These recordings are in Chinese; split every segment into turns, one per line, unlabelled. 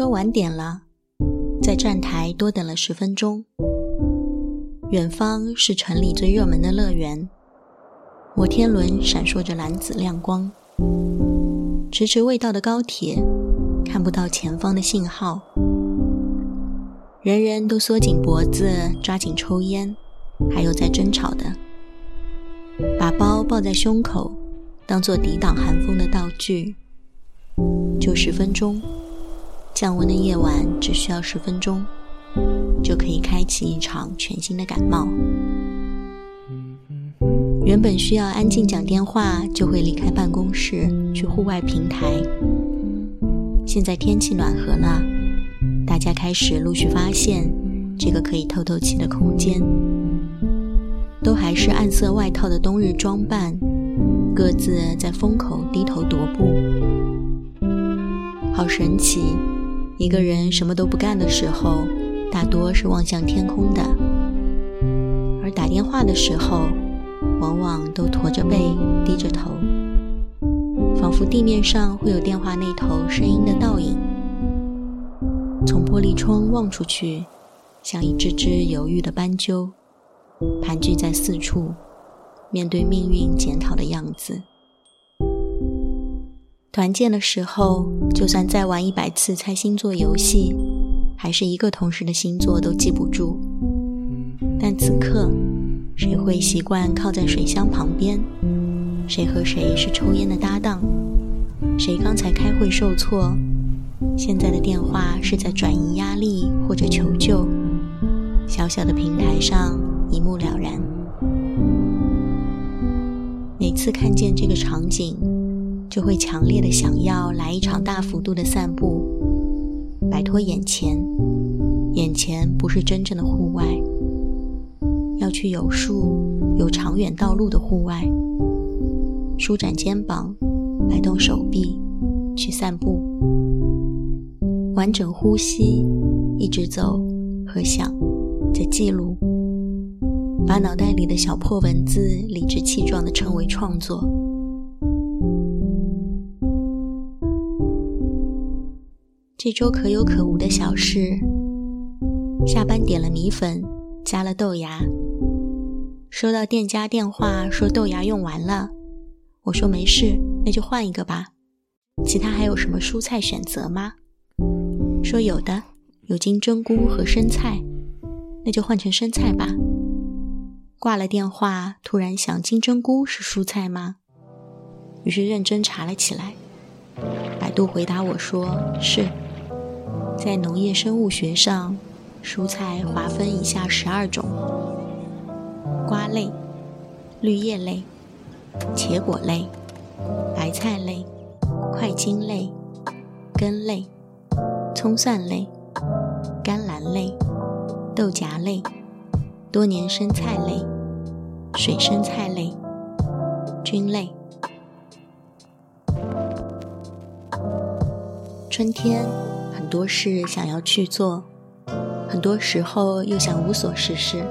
车晚点了，在站台多等了十分钟。远方是城里最热门的乐园，摩天轮闪烁着蓝紫亮光。迟迟未到的高铁，看不到前方的信号。人人都缩紧脖子，抓紧抽烟，还有在争吵的，把包抱在胸口，当做抵挡寒风的道具。就十分钟，降温的夜晚只需要十分钟。就可以开启一场全新的感冒。原本需要安静讲电话，就会离开办公室去户外平台。现在天气暖和了，大家开始陆续发现这个可以透透气的空间。都还是暗色外套的冬日装扮，各自在风口低头踱步。好神奇，一个人什么都不干的时候。大多是望向天空的，而打电话的时候，往往都驼着背、低着头，仿佛地面上会有电话那头声音的倒影。从玻璃窗望出去，像一只只犹豫的斑鸠，盘踞在四处，面对命运检讨的样子。团建的时候，就算再玩一百次猜星座游戏。还是一个同事的星座都记不住，但此刻，谁会习惯靠在水箱旁边？谁和谁是抽烟的搭档？谁刚才开会受挫，现在的电话是在转移压力或者求救？小小的平台上一目了然。每次看见这个场景，就会强烈的想要来一场大幅度的散步。摆脱眼前，眼前不是真正的户外，要去有树、有长远道路的户外。舒展肩膀，摆动手臂，去散步。完整呼吸，一直走和想，在记录，把脑袋里的小破文字理直气壮地称为创作。这周可有可无的小事：下班点了米粉，加了豆芽。收到店家电话说豆芽用完了，我说没事，那就换一个吧。其他还有什么蔬菜选择吗？说有的，有金针菇和生菜，那就换成生菜吧。挂了电话，突然想，金针菇是蔬菜吗？于是认真查了起来。百度回答我说是。在农业生物学上，蔬菜划分以下十二种：瓜类、绿叶类、茄果类、白菜类、块茎类、根类、葱蒜类、甘蓝类、豆荚类、多年生菜类、水生菜类、菌类。春天。多事想要去做，很多时候又想无所事事。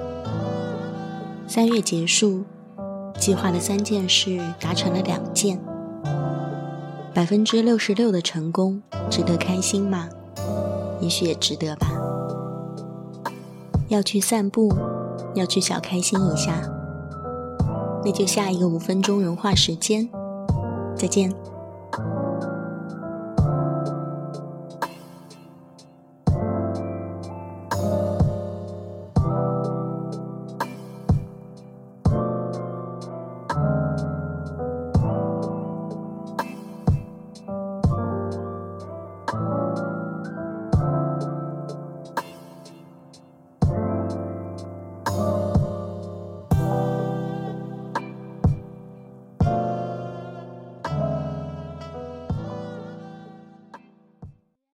三月结束，计划的三件事达成了两件，百分之六十六的成功，值得开心吗？也许也值得吧。要去散步，要去小开心一下，那就下一个五分钟融化时间。再见。